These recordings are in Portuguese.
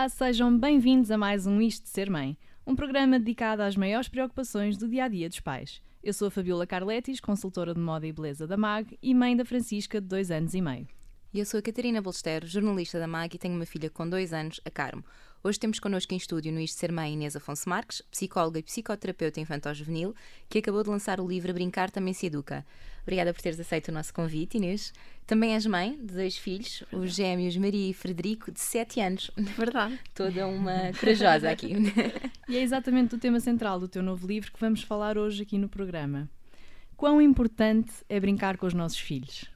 Olá, sejam bem-vindos a mais um Isto de Ser Mãe, um programa dedicado às maiores preocupações do dia a dia dos pais. Eu sou a Fabiola Carletis, consultora de moda e beleza da MAG e mãe da Francisca, de dois anos e meio. E eu sou a Catarina Bolstero, jornalista da MAG e tenho uma filha com dois anos, a Carmo. Hoje temos connosco em estúdio no Isto Ser Mãe Inês Afonso Marques, psicóloga e psicoterapeuta infantil-juvenil, que acabou de lançar o livro Brincar Também Se Educa. Obrigada por teres aceito o nosso convite, Inês. Também és mãe de dois filhos, os gêmeos Maria e Frederico, de 7 anos. Verdade. Toda uma corajosa aqui. e é exatamente o tema central do teu novo livro que vamos falar hoje aqui no programa. Quão importante é brincar com os nossos filhos?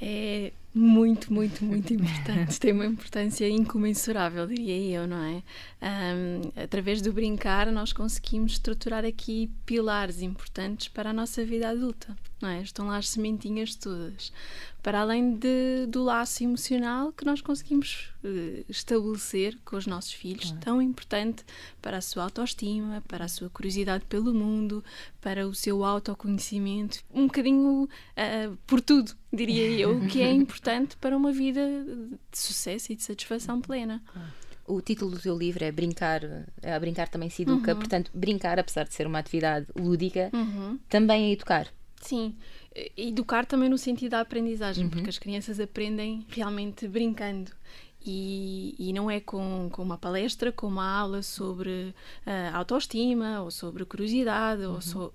É muito, muito, muito importante. Tem uma importância incomensurável, diria eu, não é? Um, através do brincar, nós conseguimos estruturar aqui pilares importantes para a nossa vida adulta, não é? Estão lá as sementinhas todas. Para além de, do laço emocional que nós conseguimos uh, estabelecer com os nossos filhos, é. tão importante para a sua autoestima, para a sua curiosidade pelo mundo, para o seu autoconhecimento, um bocadinho uh, por tudo, diria eu, o que é importante importante para uma vida de sucesso e de satisfação plena. O título do teu livro é Brincar, é a Brincar também se educa, uhum. portanto, brincar, apesar de ser uma atividade lúdica, uhum. também é educar. Sim, educar também no sentido da aprendizagem, uhum. porque as crianças aprendem realmente brincando. E, e, não é com, com uma palestra, com uma aula sobre uh, autoestima ou sobre curiosidade ou uhum. so,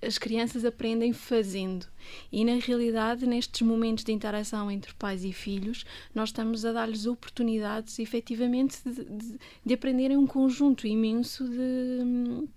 as crianças aprendem fazendo. E na realidade, nestes momentos de interação entre pais e filhos, nós estamos a dar-lhes oportunidades efetivamente de, de, de aprenderem um conjunto imenso de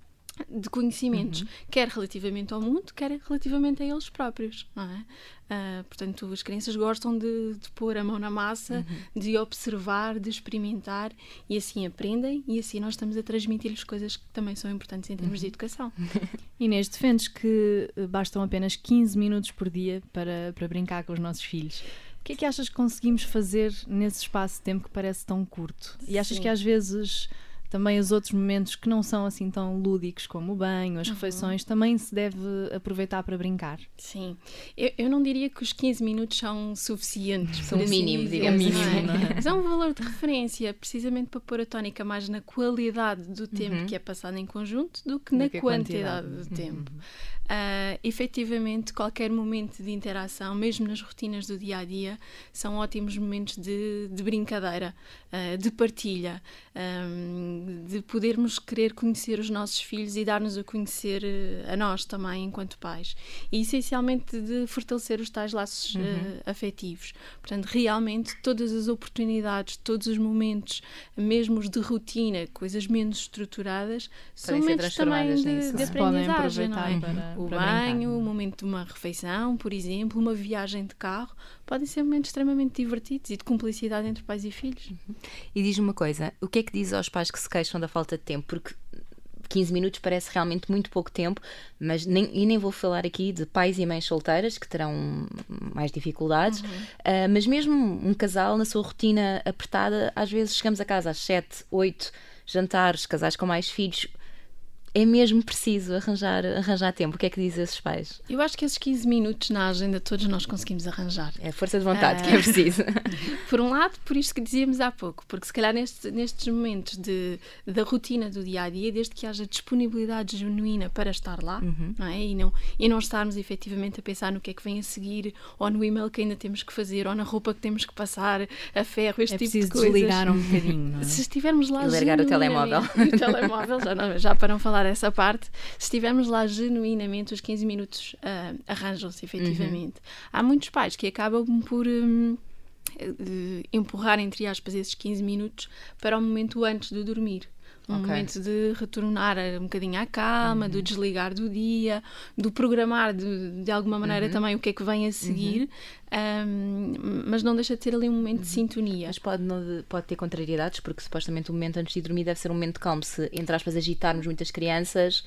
de conhecimentos, uhum. quer relativamente ao mundo, quer relativamente a eles próprios, não é? Uh, portanto, as crianças gostam de, de, pôr a mão na massa, uhum. de observar, de experimentar e assim aprendem e assim nós estamos a transmitir-lhes coisas que também são importantes em termos uhum. de educação. Inês, defendes que eh, bastam apenas 15 minutos por dia para, para brincar com os nossos filhos. O que é que achas que conseguimos fazer nesse espaço de tempo que parece tão curto? E achas Sim. que às vezes também os outros momentos que não são assim tão lúdicos como o banho, as uhum. refeições, também se deve aproveitar para brincar. Sim, eu, eu não diria que os 15 minutos são suficientes. São o assim mínimo, digamos. Mínimo, é? Mas é um valor de referência, precisamente para pôr a tónica mais na qualidade do tempo uhum. que é passado em conjunto do que do na que quantidade, quantidade do tempo. Uhum. Uh, efetivamente, qualquer momento de interação, mesmo nas rotinas do dia a dia, são ótimos momentos de, de brincadeira, uh, de partilha, um, de podermos querer conhecer os nossos filhos e dar-nos a conhecer uh, a nós também, enquanto pais. E essencialmente de fortalecer os tais laços uhum. afetivos. Portanto, realmente, todas as oportunidades, todos os momentos, mesmo os de rotina, coisas menos estruturadas, são momentos também de, de aprendizagem. Não é? para o banho, o momento de uma refeição, por exemplo, uma viagem de carro, podem ser momentos extremamente divertidos e de cumplicidade entre pais e filhos. Uhum. E diz-me uma coisa, o que é que diz aos pais que se queixam da falta de tempo? Porque 15 minutos parece realmente muito pouco tempo, mas nem, e nem vou falar aqui de pais e mães solteiras que terão mais dificuldades, uhum. uh, mas mesmo um casal na sua rotina apertada, às vezes chegamos a casa às 7, 8 jantares, casais com mais filhos é mesmo preciso arranjar, arranjar tempo. O que é que dizem esses pais? Eu acho que esses 15 minutos na agenda todos nós conseguimos arranjar. É a força de vontade que é ah. preciso. por um lado, por isto que dizíamos há pouco, porque se calhar nestes, nestes momentos de, da rotina do dia a dia, desde que haja disponibilidade genuína para estar lá, uhum. não é? E não, e não estarmos efetivamente a pensar no que é que vem a seguir, ou no e-mail que ainda temos que fazer, ou na roupa que temos que passar, a ferro, este é tipo de coisas. desligar um bocadinho. É? Se estivermos lá. E largar o telemóvel. O telemóvel, já, não, já para não falar essa parte, se estivermos lá genuinamente, os 15 minutos uh, arranjam-se efetivamente. Uhum. Há muitos pais que acabam por. Um, empurrar, entre aspas, esses 15 minutos para o momento antes de dormir. Um okay. momento de retornar um bocadinho à calma, uhum. do desligar do dia, do programar de, de alguma maneira uhum. também o que é que vem a seguir, uhum. um, mas não deixa de ter ali um momento de uhum. sintonia. Mas pode, não, pode ter contrariedades, porque supostamente o momento antes de dormir deve ser um momento calmo. Se, entre aspas, agitarmos muitas crianças,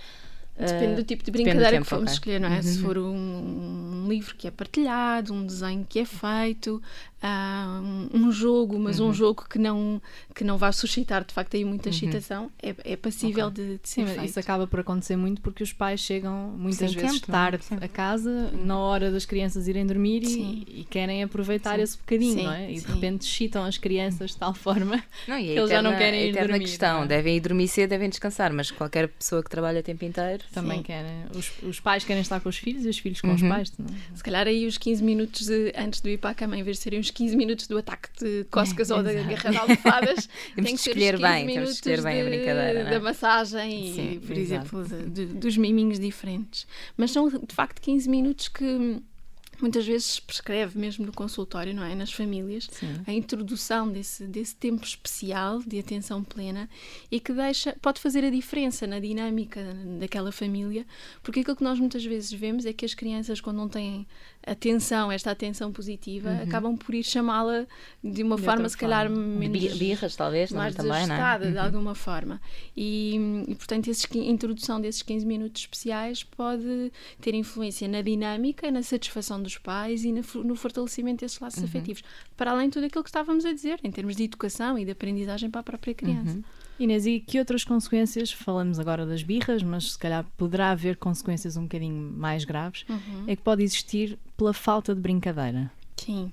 Depende uh, do tipo de brincadeira que formos okay. escolher, não é? Uhum. Se for um, um, livro que é partilhado, um desenho que é feito, uh, um, jogo, mas uhum. um jogo que não, que não vai suscitar de facto aí muita uhum. excitação, é, é passível okay. de, de, ser Sim, feito. Isso acaba por acontecer muito porque os pais chegam muitas Sem vezes tempo, tarde a casa, uhum. na hora das crianças irem dormir e, e, querem aproveitar Sim. esse bocadinho, Sim. não é? E de repente excitam as crianças de tal forma não, que eles já não querem ir dormir. questão, é? devem ir dormir cedo, devem descansar, mas qualquer pessoa que trabalha o tempo inteiro também querem. Os, os, pais querem estar com os filhos e os filhos com uhum. os pais. Não? Se calhar aí os 15 minutos de, antes de ir para a cama, em vez de serem os 15 minutos do ataque de cócegas é, ou da guerra de almofadas, temos que escolher bem, temos que escolher bem a brincadeira. De, é? Da massagem Sim, e, por exato. exemplo, de, dos miminhos diferentes. Mas são de facto 15 minutos que muitas vezes prescreve mesmo no consultório, não é? Nas famílias, Sim. a introdução desse, desse tempo especial de atenção plena e que deixa, pode fazer a diferença na dinâmica daquela família, porque aquilo que nós muitas vezes vemos é que as crianças, quando não têm atenção, esta atenção positiva, uhum. acabam por ir chamá-la de uma de forma, se calhar, forma. menos. Birras, talvez, mais também, não é? de alguma forma. E, e portanto, esses, a introdução desses 15 minutos especiais pode ter influência na dinâmica, na satisfação dos pais e no, no fortalecimento desses laços uhum. afetivos. Para além de tudo aquilo que estávamos a dizer, em termos de educação e de aprendizagem para a própria criança. Inês, e que outras consequências, falamos agora das birras, mas se calhar poderá haver consequências um bocadinho mais graves, uhum. é que pode existir pela falta de brincadeira? Sim.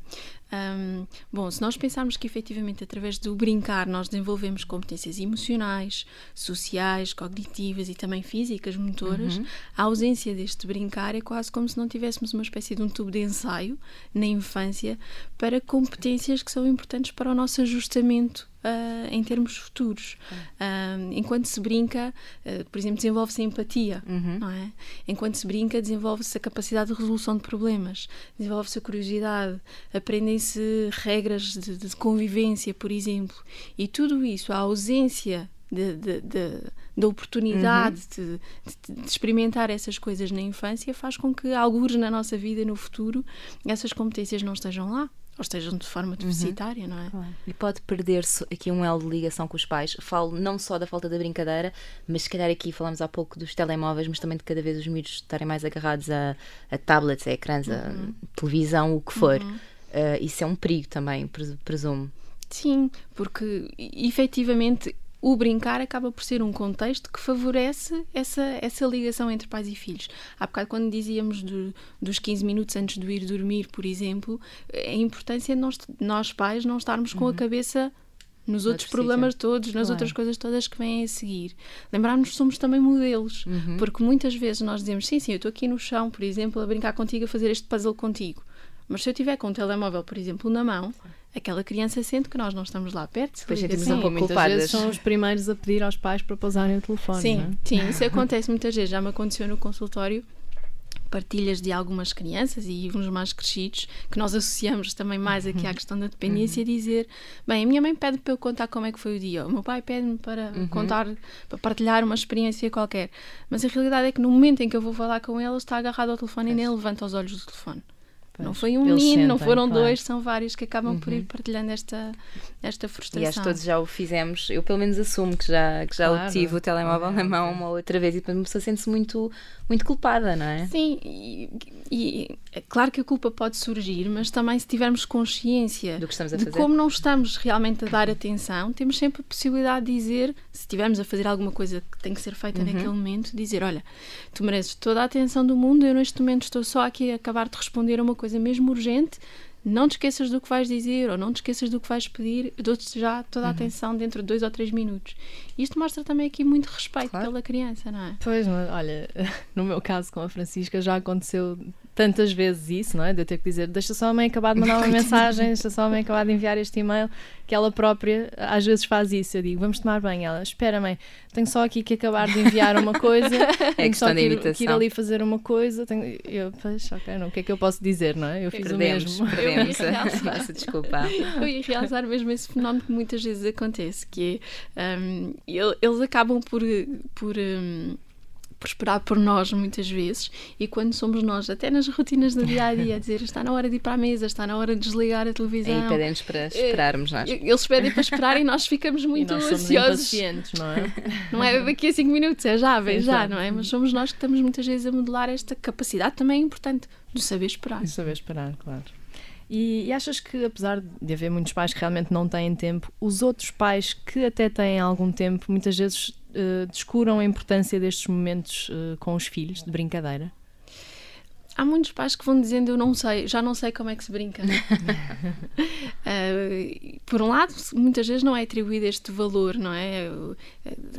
Um, bom, se nós pensarmos que efetivamente através do brincar nós desenvolvemos competências emocionais, sociais, cognitivas e também físicas, motoras, uhum. a ausência deste brincar é quase como se não tivéssemos uma espécie de um tubo de ensaio na infância para competências que são importantes para o nosso ajustamento uh, em termos futuros. Uh, enquanto se brinca, uh, por exemplo, desenvolve-se a empatia, uhum. não é? Enquanto se brinca, desenvolve-se a capacidade de resolução de problemas, desenvolve-se a curiosidade, aprendem-se regras de, de, convivência, por exemplo. E tudo isso, a ausência de, de, de, da oportunidade uhum. de, de, experimentar essas coisas na infância faz com que, alguns na nossa vida, no futuro, essas competências não estejam lá ou estejam de forma deficitária, uhum. não é? Claro. E pode perder-se aqui um elo de ligação com os pais. Falo não só da falta da brincadeira, mas se calhar aqui falamos há pouco dos telemóveis, mas também de cada vez os miúdos estarem mais agarrados a, a tablets, a ecrãs, uhum. a televisão, o que for. Uhum. Uh, isso é um perigo também, presumo. Sim, porque efetivamente o brincar acaba por ser um contexto que favorece essa, essa ligação entre pais e filhos. Há bocado, quando dizíamos do, dos 15 minutos antes de ir dormir, por exemplo, a importância de nós, nós pais não estarmos com a uhum. cabeça nos outros problemas todos, nas claro. outras coisas todas que vêm a seguir. Lembrarmos que somos também modelos, uhum. porque muitas vezes nós dizemos: sim, sim, eu estou aqui no chão, por exemplo, a brincar contigo, a fazer este puzzle contigo. Mas se eu tiver com o telemóvel, por exemplo, na mão, aquela criança sente que nós não estamos lá perto. Depois sentimos um pouco culpadas. vezes são os primeiros a pedir aos pais para pousarem o telefone. Sim, é? sim, isso acontece muitas vezes. Já me aconteceu no consultório partilhas de algumas crianças e uns mais crescidos, que nós associamos também mais aqui à uhum. questão da dependência, uhum. dizer, bem, a minha mãe pede para eu contar como é que foi o dia, o meu pai pede-me para uhum. contar, para partilhar uma experiência qualquer. Mas a realidade é que no momento em que eu vou falar com ela, está agarrado ao telefone é. e nem levanta os olhos do telefone. Pois, não foi um menino, não foram claro. dois, são vários que acabam uhum. por ir uhum. partilhando esta, esta frustração. E acho que todos já o fizemos. Eu, pelo menos, assumo que já, que já claro. tive o telemóvel na mão uma outra vez e depois uma pessoa sente-se muito, muito culpada, não é? Sim, e, e, é claro que a culpa pode surgir, mas também se tivermos consciência de fazer. como não estamos realmente a dar atenção, temos sempre a possibilidade de dizer, se estivermos a fazer alguma coisa que tem que ser feita uhum. naquele momento, dizer: Olha, tu mereces toda a atenção do mundo, eu neste momento estou só aqui a acabar de responder a uma coisa mesmo urgente, não te esqueças do que vais dizer ou não te esqueças do que vais pedir, dou-te já toda a uhum. atenção dentro de dois ou três minutos. Isto mostra também aqui muito respeito claro. pela criança, não é? Pois, mas olha, no meu caso com a Francisca já aconteceu tantas vezes isso, não é? De eu ter que dizer, deixa só a mãe acabar de mandar uma mensagem, deixa só a mãe acabar de enviar este e-mail, que ela própria às vezes faz isso. Eu digo, vamos tomar banho. Ela, espera, mãe, tenho só aqui que acabar de enviar uma coisa, é tenho só que ir, que ir, ali fazer uma coisa. Tenho... Eu, pois, ok, não, o que é que eu posso dizer, não é? Eu fiz perdemos, o mesmo. Perdemos, peço desculpa. Eu ia realçar mesmo esse fenómeno que muitas vezes acontece, que é, um, eles acabam por. por um, por esperar por nós muitas vezes e quando somos nós, até nas rotinas do dia a dia, a dizer está na hora de ir para a mesa, está na hora de desligar a televisão. E pedem-nos para eh, esperarmos, nós. Eles pedem para esperar e nós ficamos muito nós ansiosos. não é? Não é daqui a 5 minutos, é já, vem já, não é? Mas somos nós que estamos muitas vezes a modelar esta capacidade também é importante de saber esperar. De saber esperar, claro. E, e, achas que, apesar de haver muitos pais que realmente não têm tempo, os outros pais que até têm algum tempo, muitas vezes descuram a importância destes momentos uh, com os filhos, de brincadeira? Há muitos pais que vão dizendo eu não sei, já não sei como é que se brinca. uh, por um lado, muitas vezes não é atribuído este valor, não é?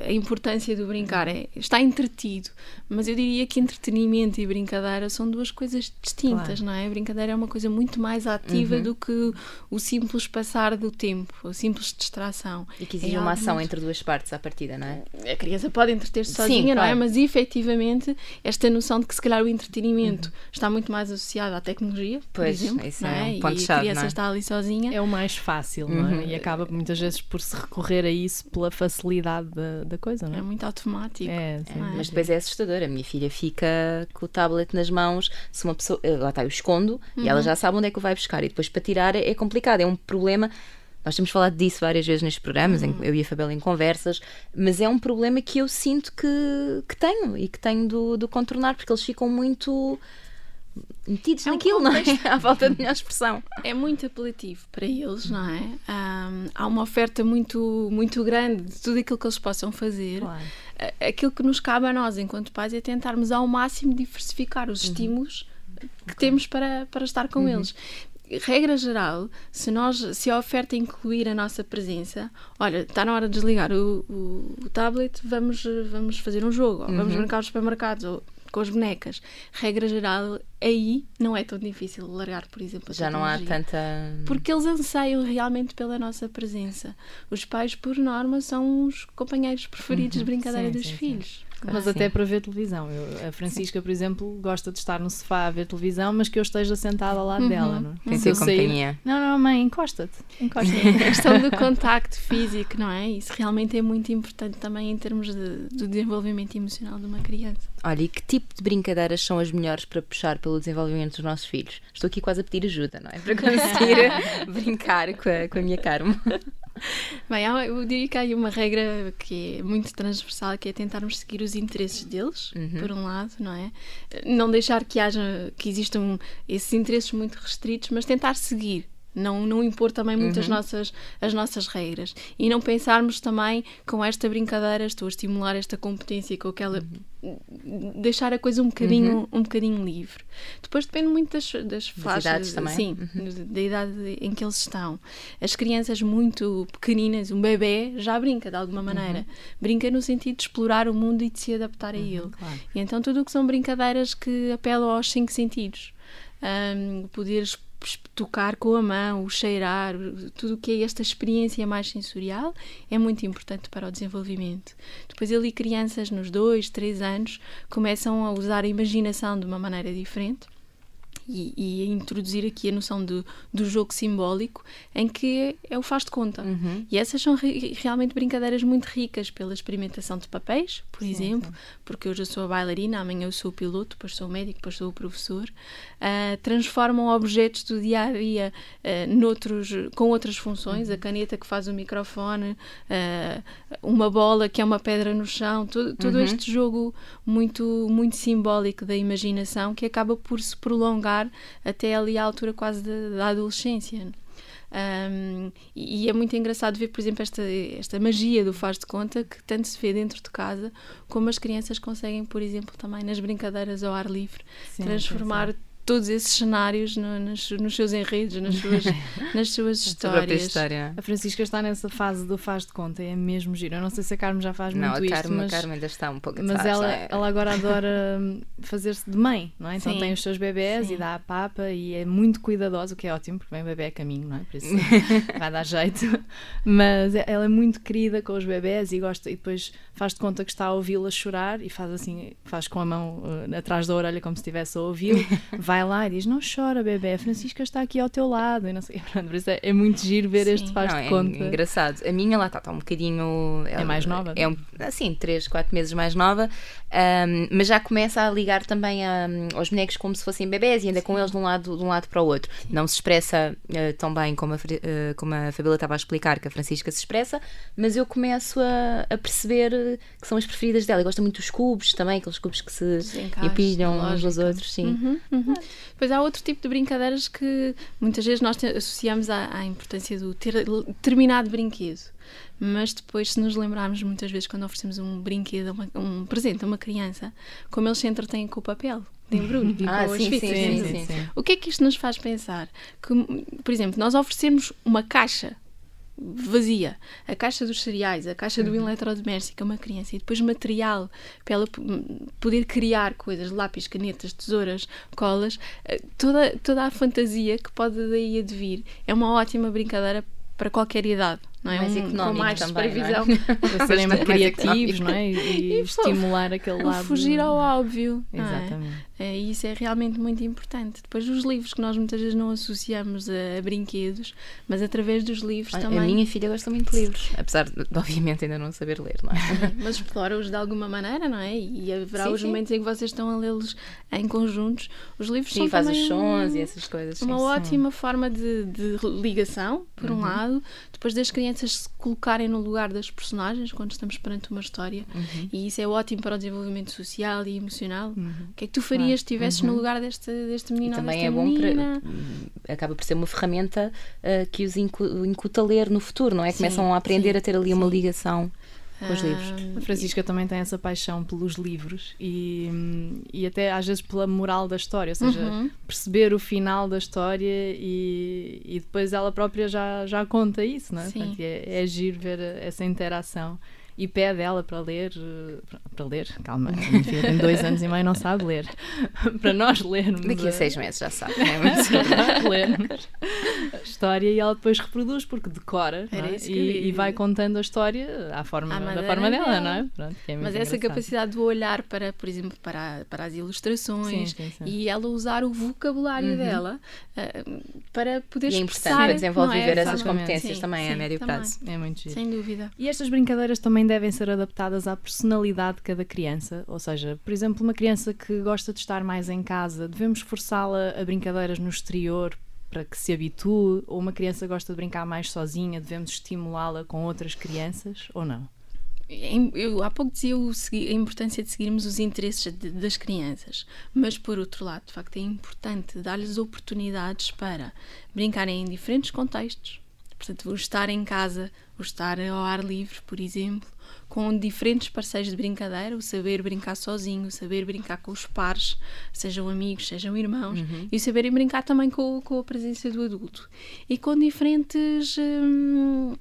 A importância do brincar é, está entretido, mas eu diria que entretenimento e brincadeira são duas coisas distintas, claro. não é? A brincadeira é uma coisa muito mais ativa uhum. do que o simples passar do tempo, a simples distração. E que exige é uma ação muito... entre duas partes à partida, não é? A criança pode entreter-se sozinha, Sim, não é? Mas efetivamente esta noção de que se calhar o entretenimento uhum está muito mais associado à tecnologia, pois, por exemplo, isso é? Um ponto e chave, a criança é? está ali sozinha. É o mais fácil, uhum. não é? Uhum. E acaba muitas vezes por se recorrer a isso pela facilidade da, da coisa, não é? É muito automático. É, sim, é. Mas depois é assustador. A minha filha fica com o tablet nas mãos, se uma pessoa. Lá está, eu escondo uhum. e ela uhum. já sabe onde é que o vai buscar. E depois para tirar é complicado, é um problema. Nós temos falado disso várias vezes nestes programas, uhum. eu e a Fabela em conversas, mas é um problema que eu sinto que, que tenho e que tenho do, do contornar, porque eles ficam muito metidos é um naquilo, contexto. não é? À falta de melhor expressão. É muito apelativo para eles, não é? Um, há uma oferta muito, muito grande de tudo aquilo que eles possam fazer. Claro. Aquilo que nos cabe a nós, enquanto pais, é tentarmos ao máximo diversificar os uhum. estímulos que temos para, para estar com uhum. eles regra geral, se nós se a oferta incluir a nossa presença, olha, está na hora de desligar o, o, o tablet, vamos, vamos fazer um jogo, uhum. vamos brincar os supermercados, ou com as bonecas. Regra geral, aí não é tão difícil largar, por exemplo, a Já não há tanta. Porque eles anseiam realmente pela nossa presença. Os pais, por norma, são os companheiros preferidos uhum. de brincadeira sim, dos sim, filhos. Sim. Mas até para ver televisão. Eu, a Francisca, por exemplo, gosta de estar no sofá a ver televisão, mas que eu esteja sentada ao lado uhum. dela. Não? Tem que companhia. Não, não, mãe, encosta-te. Encosta a questão do contacto físico, não é? Isso realmente é muito importante também em termos de, do desenvolvimento emocional de uma criança. Olha, e que tipo de brincadeiras são as melhores para puxar pelo desenvolvimento dos nossos filhos? Estou aqui quase a pedir ajuda, não é? Para conseguir brincar com a, com a minha Carmo. Bem, eu diria que há aí uma regra que é muito transversal, que é tentarmos seguir os interesses deles, uhum. por um lado, não é? Não deixar que haja, que existam esses interesses muito restritos, mas tentar seguir não, não impor também muito uhum. as, nossas, as nossas regras e não pensarmos também com esta brincadeira estou a estimular esta competência com aquela uhum. deixar a coisa um bocadinho uhum. um bocadinho livre depois depende muito das, das faixas também. sim uhum. da idade em que eles estão as crianças muito pequeninas um bebê já brinca de alguma maneira uhum. brinca no sentido de explorar o mundo e de se adaptar a uhum, ele claro. e então tudo o que são brincadeiras que apelam aos cinco sentidos um, poderes tocar com a mão, o cheirar, tudo o que é esta experiência mais sensorial é muito importante para o desenvolvimento. Depois ali crianças nos dois, três anos começam a usar a imaginação de uma maneira diferente e, e introduzir aqui a noção do, do jogo simbólico, em que é, o faz de conta. Uhum. E essas são re, realmente brincadeiras muito ricas pela experimentação de papéis, por sim, exemplo, sim. porque hoje eu sou a bailarina, amanhã eu sou o piloto, depois sou o médico, depois sou o professor. Uh, transformam objetos do dia a dia uh, noutros, com outras funções, uhum. a caneta que faz o microfone, uh, uma bola que é uma pedra no chão, todo, todo uhum. este jogo muito, muito simbólico da imaginação que acaba por se prolongar até ali à altura quase da adolescência. Um, e é muito engraçado ver, por exemplo, esta, esta magia do faz de conta que tanto se vê dentro de casa, como as crianças conseguem, por exemplo, também nas brincadeiras ao ar livre, sim, transformar sim todos esses cenários no, nos, nos, seus enredos, nas suas, nas suas histórias. História. A Francisca está nessa fase do faz de conta, é mesmo giro. Eu não sei se a Carmen já faz não, muito a Carmen, isto, mas... a Carmen ainda está um pouco Mas ela, é? ela agora adora fazer-se de mãe, não é? Então Sim. tem os seus bebés Sim. e dá a papa e é muito cuidadosa, o que é ótimo, porque vem o bebê a caminho, não é? Por isso vai dar jeito. Mas ela é muito querida com os bebés e gosta, e depois faz de conta que está a ouvi-la chorar e faz assim, faz com a mão uh, atrás da orelha como se estivesse a ouvi-lo, vai vai lá e diz: Não chora, bebê, a Francisca está aqui ao teu lado. E não sei, pronto, por isso é, é muito giro ver Sim. este faz não, de é conta. É engraçado. A minha lá está, está um bocadinho. É mais nova? É um, assim, 3, 4 meses mais nova, um, mas já começa a ligar também a, aos bonecos como se fossem bebés e anda Sim. com eles de um lado, de um lado para o outro. Sim. Não se expressa uh, tão bem como a, uh, como a Fabíola estava a explicar que a Francisca se expressa, mas eu começo a, a perceber que são as preferidas dela. E gosta muito dos cubos também, aqueles cubos que se empilham uns nos outros. Sim. Uhum, uhum. Pois há outro tipo de brincadeiras que muitas vezes nós associamos à, à importância do ter determinado brinquedo mas depois, se nos lembrarmos muitas vezes quando oferecemos um brinquedo, uma, um presente a uma criança, como eles se entretêm com o papel de embrulho e ah, com sim, as fitas. Sim, sim, sim, O que é que isto nos faz pensar? Que, por exemplo, nós oferecemos uma caixa vazia, a caixa dos cereais, a caixa do uhum. eletrodoméstico a uma criança. E depois material para ela poder criar coisas, lápis, canetas, tesouras, colas, eh, toda, toda a fantasia que pode daí advir. É uma ótima brincadeira para qualquer idade não é? Mais um, económico com mais também, previsão. Não é? para serem criativos não é? e, e estimular aquele lado. Fugir ao óbvio. Exatamente. É? é? isso é realmente muito importante. Depois, os livros que nós muitas vezes não associamos a, a brinquedos, mas através dos livros também. A minha filha gosta muito de livros, apesar de, obviamente, ainda não saber ler, não é? mas explora-os de alguma maneira, não é? E haverá sim, os sim. momentos em que vocês estão a lê-los em conjuntos. Os livros sim, são faz também os sons um, e essas coisas. Uma ótima forma de, de ligação, por uhum. um lado, depois das crianças crianças se colocarem no lugar das personagens quando estamos perante uma história uhum. e isso é ótimo para o desenvolvimento social e emocional. Uhum. O que é que tu farias se estivesses uhum. no lugar deste, deste menino e também é bom menina? para acaba por ser uma ferramenta uh, que os incuta a ler no futuro, não é? Começam a aprender sim, a ter ali sim. uma ligação com os livros. A Francisca também tem essa paixão pelos livros e, e até às vezes pela moral da história, ou seja, uhum. perceber o final da história e, e depois ela própria já, já conta isso, não é? Portanto, é, é giro ver essa interação e pede ela para ler, eh, para ler, calma, minha filha tem dois anos e meio não sabe ler, para nós lermos. Daqui a seis meses já sabe, não é? Mas... lermos a história e ela depois reproduz porque decora é? e, e, vai contando a história à forma, da forma dela, dela, não é? Pronto, é Mas essa capacidade de olhar para, por exemplo, para, para as ilustrações sim, sim, sim. e ela usar o vocabulário uhum. dela uh, para poder e é expressar. E desenvolver é? essas competências também a médio prazo. É muito giro. Sem dúvida. E estas brincadeiras também também devem ser adaptadas à personalidade de cada criança. Ou seja, por exemplo, uma criança que gosta de estar mais em casa, devemos forçá-la a brincadeiras no exterior para que se habitue? Ou uma criança gosta de brincar mais sozinha, devemos estimulá-la com outras crianças ou não? Eu há pouco dizia a importância de seguirmos os interesses de, das crianças, mas por outro lado, de facto, é importante dar-lhes oportunidades para brincarem em diferentes contextos. Portanto, o estar em casa, o estar ao ar livre, por exemplo, com diferentes parceiros de brincadeira, o saber brincar sozinho, o saber brincar com os pares, sejam amigos, sejam irmãos, uhum. e o saberem brincar também com, com, a presença do adulto. E com diferentes. Hum,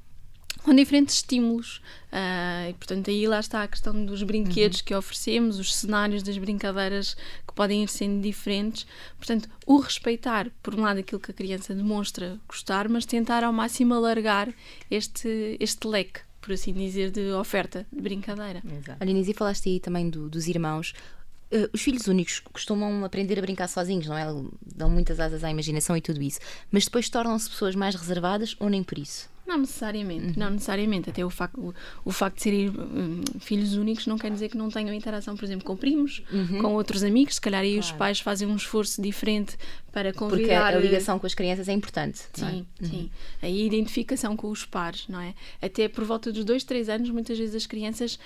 com diferentes estímulos. Uh, e, portanto, aí lá está a questão dos brinquedos uhum. que oferecemos, os cenários das brincadeiras que podem ir sendo diferentes. Portanto, o respeitar, por um lado, aquilo que a criança demonstra gostar, mas tentar ao máximo alargar este, este leque por assim dizer, de oferta de brincadeira. Exato. Olha, Inês, e falaste aí também do, dos irmãos. Uh, os filhos únicos costumam aprender a brincar sozinhos, não é? Dão muitas asas à imaginação e tudo isso. Mas depois tornam-se pessoas mais reservadas ou nem por isso? Não necessariamente, uhum. não necessariamente. Até o facto, o, o facto de serem um, filhos únicos não quer dizer que não tenham interação, por exemplo, com primos, uhum. com outros amigos. Se calhar aí claro. os pais fazem um esforço diferente para convidar... Porque a, a ligação com as crianças é importante. Sim, é? sim. Uhum. A identificação com os pares, não é? Até por volta dos dois, três anos, muitas vezes as crianças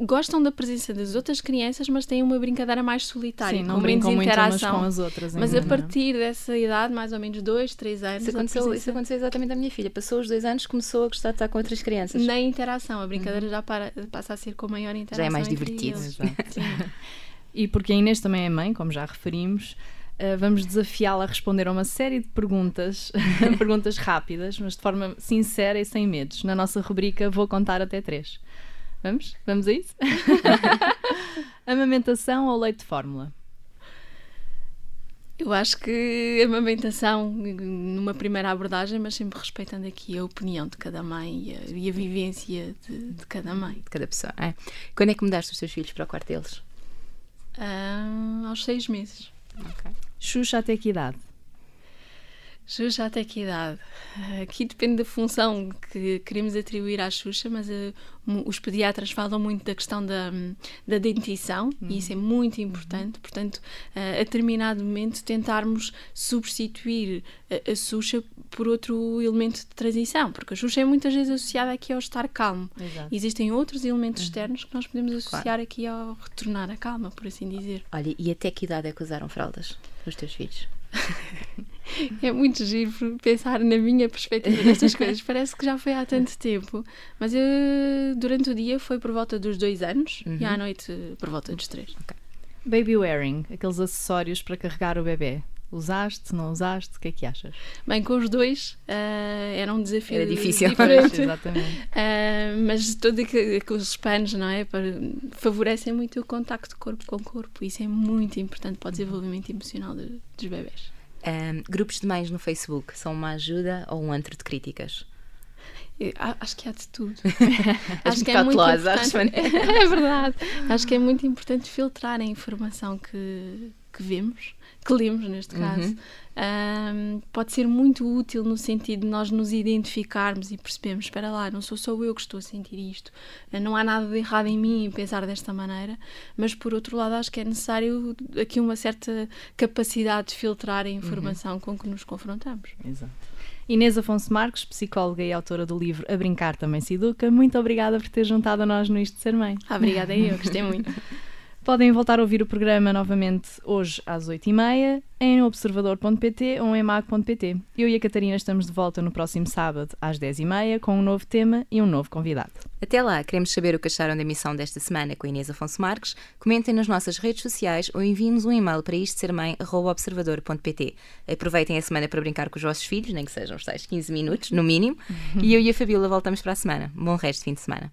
gostam da presença das outras crianças, mas têm uma brincadeira mais solitária, Sim, não com menos interação. com as outras. Mas a partir dessa idade, mais ou menos dois, três anos. Isso aconteceu, presença... isso aconteceu exatamente à minha filha. Passou os dois anos, começou a gostar de estar com outras crianças. Na interação, a brincadeira uhum. já para, passa a ser com maior interação. Já é mais divertido. e porque a Inês também é mãe, como já referimos. Uh, vamos desafiá-la a responder a uma série de perguntas, perguntas rápidas, mas de forma sincera e sem medos. Na nossa rubrica Vou Contar Até Três. Vamos? Vamos a isso? amamentação ou leite de fórmula? Eu acho que amamentação, numa primeira abordagem, mas sempre respeitando aqui a opinião de cada mãe e a, e a vivência de, de, cada mãe. De cada pessoa. É. Quando é que mudaste os teus filhos para o quarto deles? Ah, aos seis meses. Okay. Xuxa até que idade? Xuxa até que idade? Aqui depende da função que queremos atribuir à Xuxa, mas uh, os pediatras falam muito da questão da, da dentição uhum. e isso é uhum. muito importante. Uhum. Portanto, uh, a determinado momento tentarmos substituir a, a Xuxa por outro elemento de transição, porque a Xuxa é muitas vezes associada aqui ao estar calmo. Exato. Existem outros elementos uhum. externos que nós podemos associar claro. aqui ao retornar à calma, por assim dizer. Olha, e até que idade é que usaram fraldas os teus filhos? é muito giro pensar na minha perspectiva destas coisas. Parece que já foi há tanto tempo. Mas eu, durante o dia foi por volta dos dois anos uhum. e à noite por volta dos três. Okay. Baby wearing, aqueles acessórios para carregar o bebê. Usaste, não usaste? O que é que achas? Bem, com os dois uh, era um desafio era difícil. diferente. Exatamente. Uh, mas todos aqueles panos, não é? Para, favorecem muito o contacto corpo com corpo. Isso é muito importante para o desenvolvimento emocional de, dos bebés. Um, grupos de mães no Facebook são uma ajuda ou um antro de críticas? Eu, acho que há de tudo. acho que é muito importante. é verdade. Acho que é muito importante filtrar a informação que, que vemos que lemos neste uhum. caso, uhum. um, pode ser muito útil no sentido de nós nos identificarmos e percebermos: espera lá, não sou só eu que estou a sentir isto, não há nada de errado em mim em pensar desta maneira, mas por outro lado, acho que é necessário aqui uma certa capacidade de filtrar a informação uhum. com que nos confrontamos. Exato. Inês Afonso Marques, psicóloga e autora do livro A Brincar Também Se Educa, muito obrigada por ter juntado a nós no Isto de Ser Mãe. Obrigada eu, gostei muito. Podem voltar a ouvir o programa novamente hoje às 8h30 em observador.pt ou em mag.pt. Eu e a Catarina estamos de volta no próximo sábado às 10h30 com um novo tema e um novo convidado. Até lá, queremos saber o que acharam da emissão desta semana com a Inês Afonso Marques. Comentem nas nossas redes sociais ou enviem-nos um e-mail para isto sermãe.observador.pt. Aproveitem a semana para brincar com os vossos filhos, nem que sejam os tais 15 minutos, no mínimo. e eu e a Fabíola voltamos para a semana. Bom resto de fim de semana.